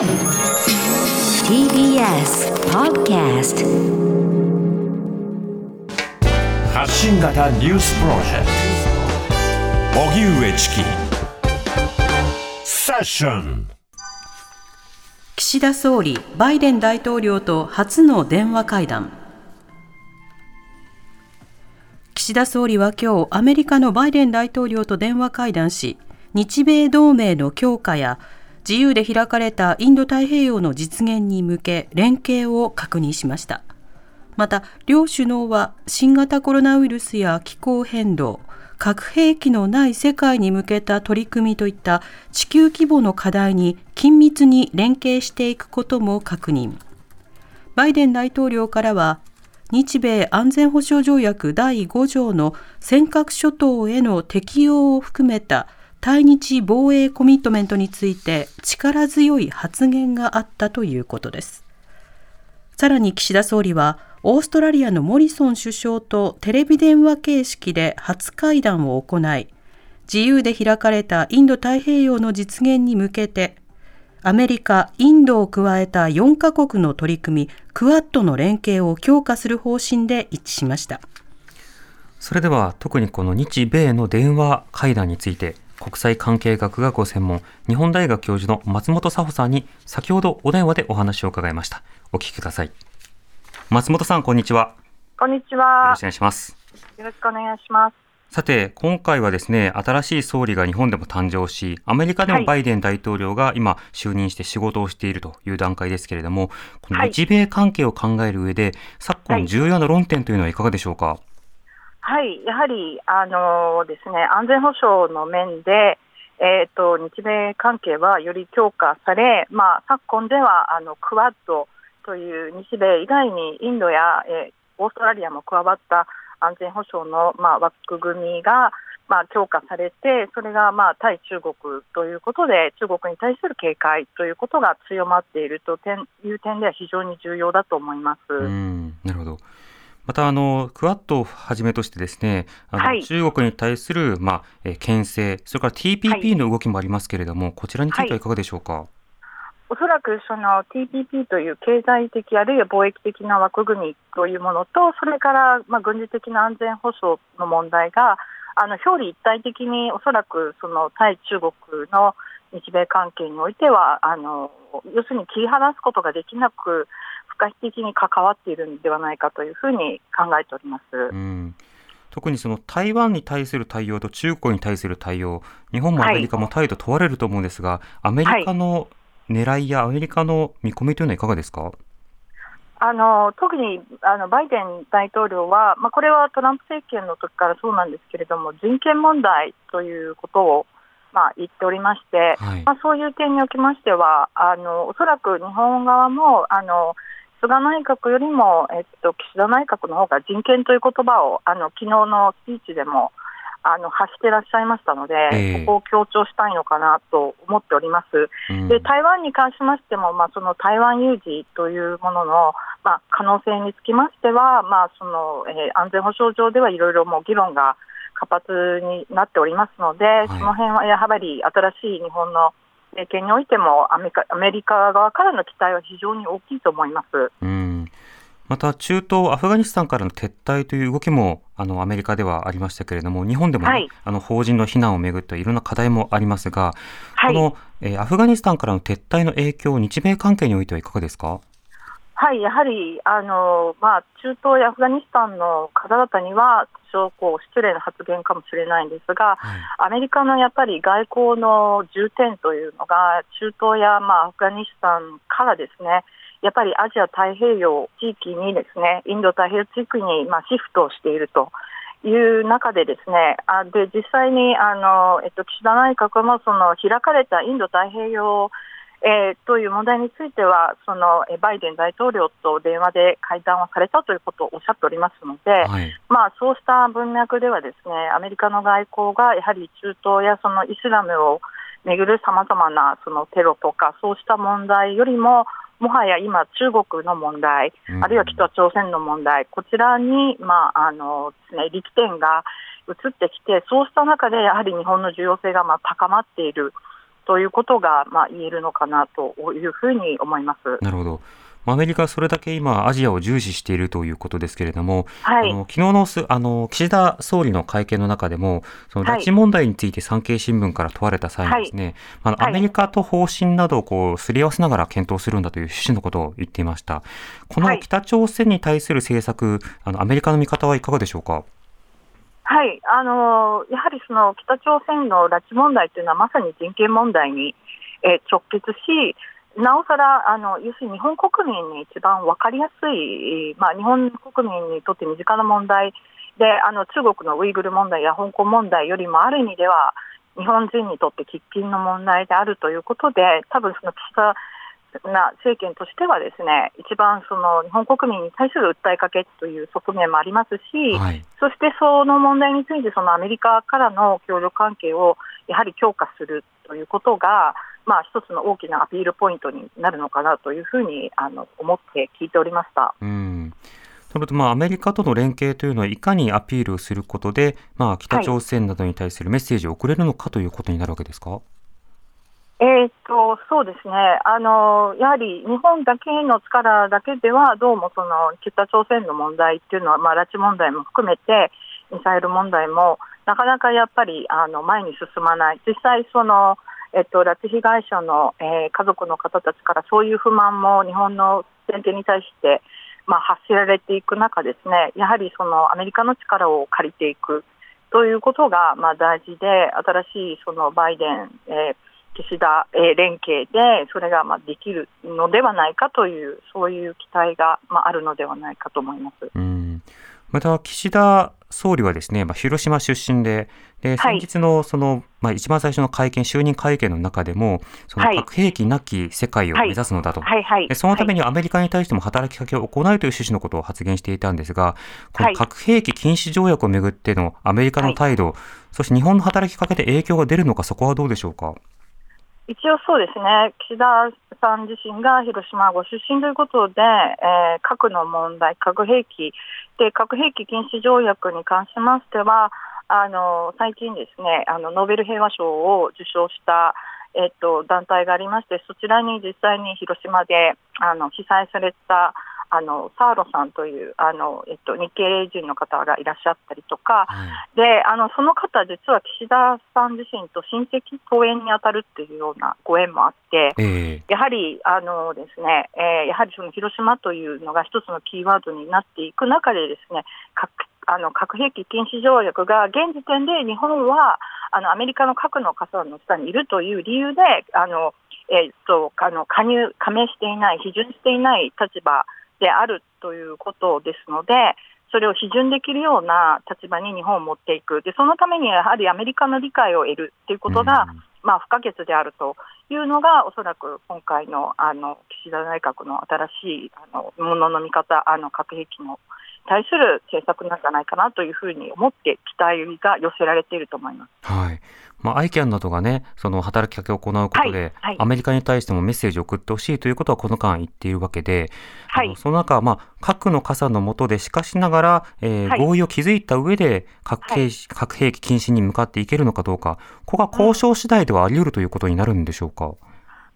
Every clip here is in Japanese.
TBS Podcast 発信型ニュースプロジェクト。荻上チキ。セッション。岸田総理、バイデン大統領と初の電話会談。岸田総理は今日、アメリカのバイデン大統領と電話会談し、日米同盟の強化や自由で開かれたインド太平洋の実現に向け連携を確認しました。また、両首脳は新型コロナウイルスや気候変動、核兵器のない世界に向けた取り組みといった地球規模の課題に緊密に連携していくことも確認。バイデン大統領からは、日米安全保障条約第5条の尖閣諸島への適用を含めた対日防衛コミットメントについて力強い発言があったということです。さらに岸田総理はオーストラリアのモリソン首相とテレビ電話形式で初会談を行い、自由で開かれたインド太平洋の実現に向けて、アメリカ、インドを加えた4カ国の取り組み、クアッドの連携を強化する方針で一致しました。それでは特にこの日米の電話会談について国際関係学がご専門日本大学教授の松本佐穂さんに先ほどお電話でお話を伺いましたお聞きください松本さん、こんにちは。こんにちは。よろしくお願いします。よろしくお願いします。さて、今回はですね、新しい総理が日本でも誕生し、アメリカでもバイデン大統領が今就任して仕事をしているという段階ですけれども、この日米関係を考える上で、昨今重要な論点というのはいかがでしょうか？はい、やはり、あのですね、安全保障の面で、え、ー、と、日米関係はより強化され、まあ、昨今では、あの、クワッド、という日米以外にインドや、えー、オーストラリアも加わった安全保障の、まあ、枠組みが、まあ、強化されて、それが、まあ、対中国ということで、中国に対する警戒ということが強まっているという点では非常に重要だと思います。なるほどまたあのクアッドをはじめとしてですね、あの、はい、中国に対するまあえ牽制、それから TPP の動きもありますけれども、はい、こちらについてはいかがでしょうか？はいおそらくその TPP という経済的あるいは貿易的な枠組みというものとそれからまあ軍事的な安全保障の問題があの表裏一体的におそらくその対中国の日米関係においてはあの要するに切り離すことができなく不可避的に関わっているのではないかというふうに考えております。うん。特にその台湾に対する対応と中国に対する対応、日本もアメリカも態度問われると思うんですが、はい、アメリカの狙いやアメリカの見込みというのはいかがですか？あの特にあのバイデン大統領は、まあ、これはトランプ政権の時からそうなんですけれども人権問題ということを、まあ、言っておりまして、はい、まあ、そういう点におきましてはあのおそらく日本側もあの菅内閣よりも、えっと、岸田内閣の方が人権という言葉をあの昨日のスピーチでもあの発していらっしゃいましたので、えー、ここを強調したいのかなと思っております。うん、で台湾に関しましても、まあ、その台湾有事というものの、まあ、可能性につきましては、まあそのえー、安全保障上ではいろいろも議論が活発になっておりますので、はい、その辺はやはり新しい日本の政権においてもアメリカアメリカ側からの期待は非常に大きいと思います。うん。また中東アフガニスタンからの撤退という動きもあのアメリカではありましたけれども日本でも、ねはい、あの法人の避難をめぐっていろんな課題もありますが、はい、この、えー、アフガニスタンからの撤退の影響日米関係においてはいかがですか？はい、やはりあの、まあ、中東やアフガニスタンの方々には、少こう失礼な発言かもしれないんですが、はい、アメリカのやっぱり外交の重点というのが、中東や、まあ、アフガニスタンからですね、やっぱりアジア太平洋地域にですねインド太平洋地域にまあシフトをしているという中でですねあで実際にあの、えっと、岸田内閣もその開かれたインド太平洋えー、という問題についてはそのバイデン大統領と電話で会談をされたということをおっしゃっておりますので、はい、まあ、そうした文脈ではですねアメリカの外交がやはり中東やそのイスラムをめぐるさまざまなそのテロとかそうした問題よりももはや今、中国の問題、あるいは北朝鮮の問題、こちらに、まああのですね、力点が移ってきて、そうした中でやはり日本の重要性がまあ高まっているということが、まあ、言えるのかなというふうに思います。なるほど。アメリカはそれだけ今、アジアを重視しているということですけれども、はい、あの昨日のあの岸田総理の会見の中でも、その拉致問題について産経新聞から問われた際にですね、はい、あのアメリカと方針などをこうすり合わせながら検討するんだという趣旨のことを言っていました。この北朝鮮に対する政策、あのアメリカの見方はいかがでしょうか。はい、あのやはりその北朝鮮の拉致問題というのはまさに人権問題に、えー、直結し、なおさらあの要するに日本国民に一番分かりやすい、まあ、日本国民にとって身近な問題であの中国のウイグル問題や香港問題よりもある意味では日本人にとって喫緊の問題であるということで多分その岸田な政権としてはですね一番その日本国民に対する訴えかけという側面もありますし、はい、そしてその問題についてそのアメリカからの協力関係をやはり強化するということが、まあ、一つの大きなアピールポイントになるのかなというふうにあの思って聞いておりました。うんそれとまあアメリカとの連携というのはいかにアピールすることで、まあ、北朝鮮などに対するメッセージを送れるのかということになるわけですか？えーと、そうですね。あの、やはり日本だけの力だけでは、どうもその北朝鮮の問題っていうのは、まあ、拉致問題も含めて、ミサイル問題も、なかなかやっぱりあの前に進まない、実際その、えっと、拉致被害者の、えー、家族の方たちからそういう不満も日本の先手に対して、まあ、発せられていく中ですね、やはりそのアメリカの力を借りていくということが、まあ、大事で、新しいそのバイデン、えー岸田、えー、連携でそれがまあできるのではないかというそういう期待がまああるのではないかと思います。うん。また岸田総理はですね、まあ、広島出身で、で先日のその、まあ、一番最初の会見、就任会見の中でも、その核兵器なき世界を目指すのだと、はいはい、でそのためにアメリカに対しても働きかけを行うという趣旨のことを発言していたんですが、この核兵器禁止条約をめぐってのアメリカの態度、そして日本の働きかけで影響が出るのか、そこはどうでしょうか？一応そうですね、岸田さん自身が広島ご出身ということで、えー、核の問題、核兵器で、核兵器禁止条約に関しましては、あの最近、ですねあのノーベル平和賞を受賞した、えっと、団体がありまして、そちらに実際に広島であの被災されたあのサーロさんというあの、えっと、日系人の方がいらっしゃったりとか、はい、であのその方、実は岸田さん自身と親戚登園に当たるっていうようなご縁もあって、えー、やはりあのですね、えー、やはりその広島というのが一つのキーワードになっていく中で、ですね核あの核兵器禁止条約が現時点で日本はあのアメリカの核の傘の下にいるという理由で、あのえー、っとあの加入、加盟していない、批准していない立場であるということですので、それを批准できるような立場に日本を持っていく、でそのためにやはりアメリカの理解を得るということが、うん、まあ、不可欠であるというのが、おそらく今回のあの岸田内閣の新しいあのものの見方、あの核兵器の対する政策なんじゃないかなというふうに思って期待が寄せられていると思います。はいまあ、アイキャンなどがね、その働きかけを行うことで、はいはい、アメリカに対してもメッセージを送ってほしいということはこの間言っているわけで、はい、その中、まあ、核の傘の下でしかしながら、えー、合意を築いた上で核兵、核兵器禁止に向かっていけるのかどうか、ここが交渉次第ではあり得るということになるんでしょうか？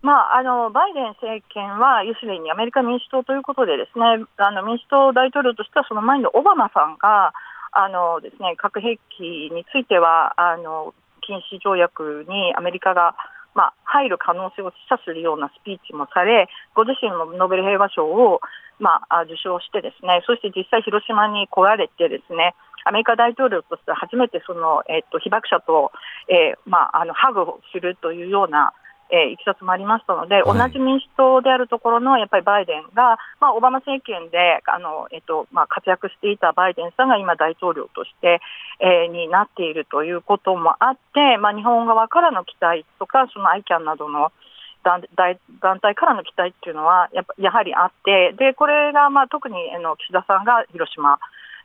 まあ、あのバイデン政権は、要するにアメリカ民主党ということで、ですねあの民主党大統領としては、その前のオバマさんが、あのですね、核兵器についてはあの禁止条約にアメリカが、まあ、入る可能性を示唆するようなスピーチもされ、ご自身もノーベル平和賞を、まあ、受賞して、ですねそして実際、広島に来られて、ですねアメリカ大統領として初めてその、えっと、被爆者と、えーまあ、あのハグをするというようなえー、いきさつもありましたので、はい、同じ民主党であるところのやっぱりバイデンが、まあ、オバマ政権であの、えっとまあ、活躍していたバイデンさんが今、大統領として、えー、になっているということもあって、まあ、日本側からの期待とか、その ICAN などの団体からの期待っていうのはやっぱやはりあって、でこれがまあ特にあの岸田さんが広島、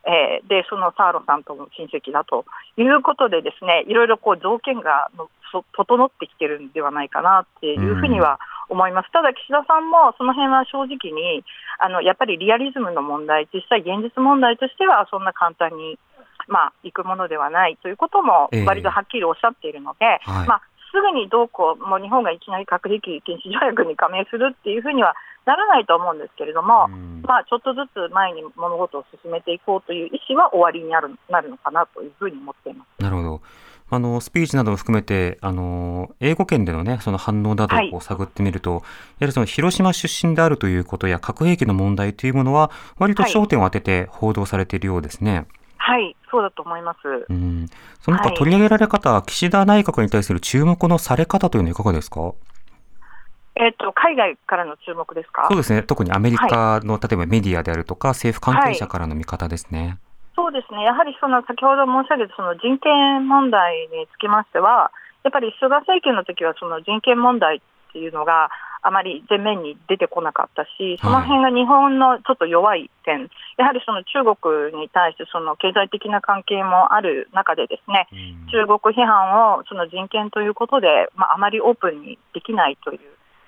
えー、でそのサーロさんとも親戚だということで、ですねいろいろこう条件が整ってきてるんではないかなっていうふうには思います、ただ岸田さんもその辺は正直にあのやっぱりリアリズムの問題、実際、現実問題としてはそんな簡単に、まあ、いくものではないということも割とはっきりおっしゃっているので、えーはい、まあ、すぐにどうこう、もう日本がいきなり核兵器禁止条約に加盟するっていうふうにはならないと思うんですけれども、まあ、ちょっとずつ前に物事を進めていこうという意思は終わりになるなるのかなというふうに思っています。なるほどあのスピーチなども含めてあの英語圏での,、ね、その反応などを探ってみると、はい、やはりその広島出身であるということや核兵器の問題というものは割と焦点を当てて報道されているようですね。はい、そうだと思います。うん、その他取り上げられ方、はい、岸田内閣に対する注目のされ方というのはいかがですか？えっ、と海外からの注目ですか？そうですね。特にアメリカの、はい、例えばメディアであるとか政府関係者からの見方ですね。そうですね、やはりその先ほど申し上げたその人権問題につきましては、やっぱり菅政権の時はその人権問題っていうのがあまり前面に出てこなかったし、その辺が日本のちょっと弱い点、はい、やはりその中国に対してその経済的な関係もある中で、ですね、中国批判をその人権ということで、まあ、あまりオープンにできないという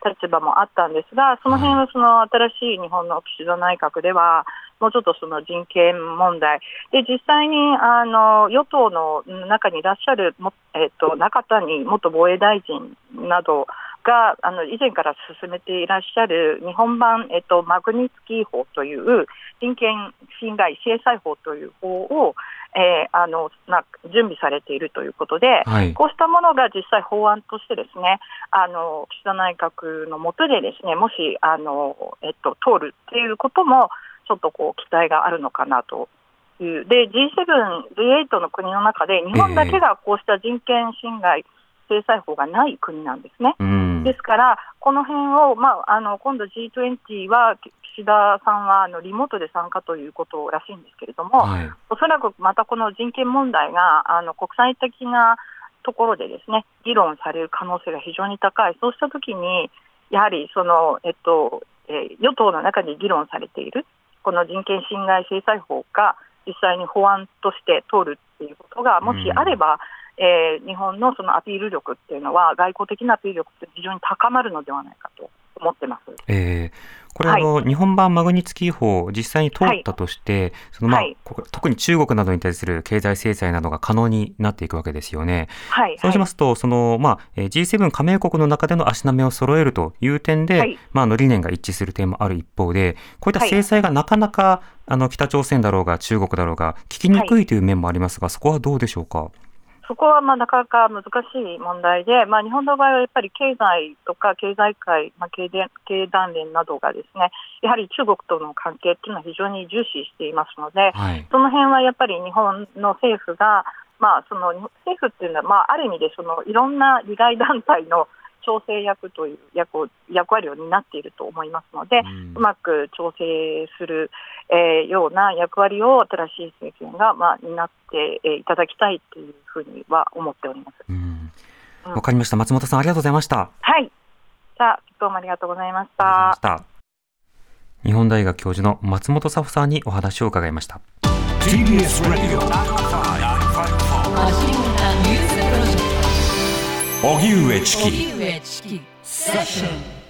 立場もあったんですが、その辺はその新しい日本の岸田内閣では、もうちょっとその人権問題、で実際にあの与党の中にいらっしゃるも、えっと、中谷元防衛大臣などがあの以前から進めていらっしゃる日本版、えっと、マグニツキー法という人権侵害制裁法という法を、えー、あのな準備されているということで、はい、こうしたものが実際法案としてですねあの岸田内閣の下でですねもしあの、えっと、通るっていうこともちょっとこう期待があるのかなという、で G7、G8 の国の中で、日本だけがこうした人権侵害、制裁法がない国なんですね。ですから、この辺を、まあ、あの今度 G20 は岸田さんはあのリモートで参加ということらしいんですけれども、はい、おそらくまたこの人権問題があの国際的なところでですね議論される可能性が非常に高い、そうしたときに、やはりその、えっとえー、与党の中で議論されているこの人権侵害制裁法が実際に法案として通るっていうことがもしあれば、うん、えー、日本のそのアピール力っていうのは外交的なアピール力って非常に高まるのではないかと思ってます。えーこれ、はい、あの日本版マグニツキー法、実際に通ったとして、そのまあ、特に中国などに対する経済制裁などが可能になっていくわけですよね。はい、そうしますと、そのまあ、G7 加盟国の中での足並みを揃えるという点で、まあ、の理念が一致する点もある一方で、こういった制裁がなかなか、あの北朝鮮だろうが中国だろうが、聞きにくいという面もありますが、そこはどうでしょうか？そこはまあなかなか難しい問題で、まあ、日本の場合はやっぱり経済とか経済界、まあ、経経団連などがですねやはり中国との関係というのは非常に重視していますので、はい、その辺はやっぱり日本の政府が、まあ、その政府っていうのは、まあ、ある意味でそのいろんな利害団体の調整役という役を役割を担っていると思いますので、うん、うまく調整する、えー、ような役割を新しい政権が、まあ、担っていただきたいというふうには思っております。わ、うん、かりました。松本さん、ありがとうございました。はい。じゃあ、どうもありがとうございました。した日本大学教授の松本佐穂さんにお話を伺いました。荻上チキ。セッション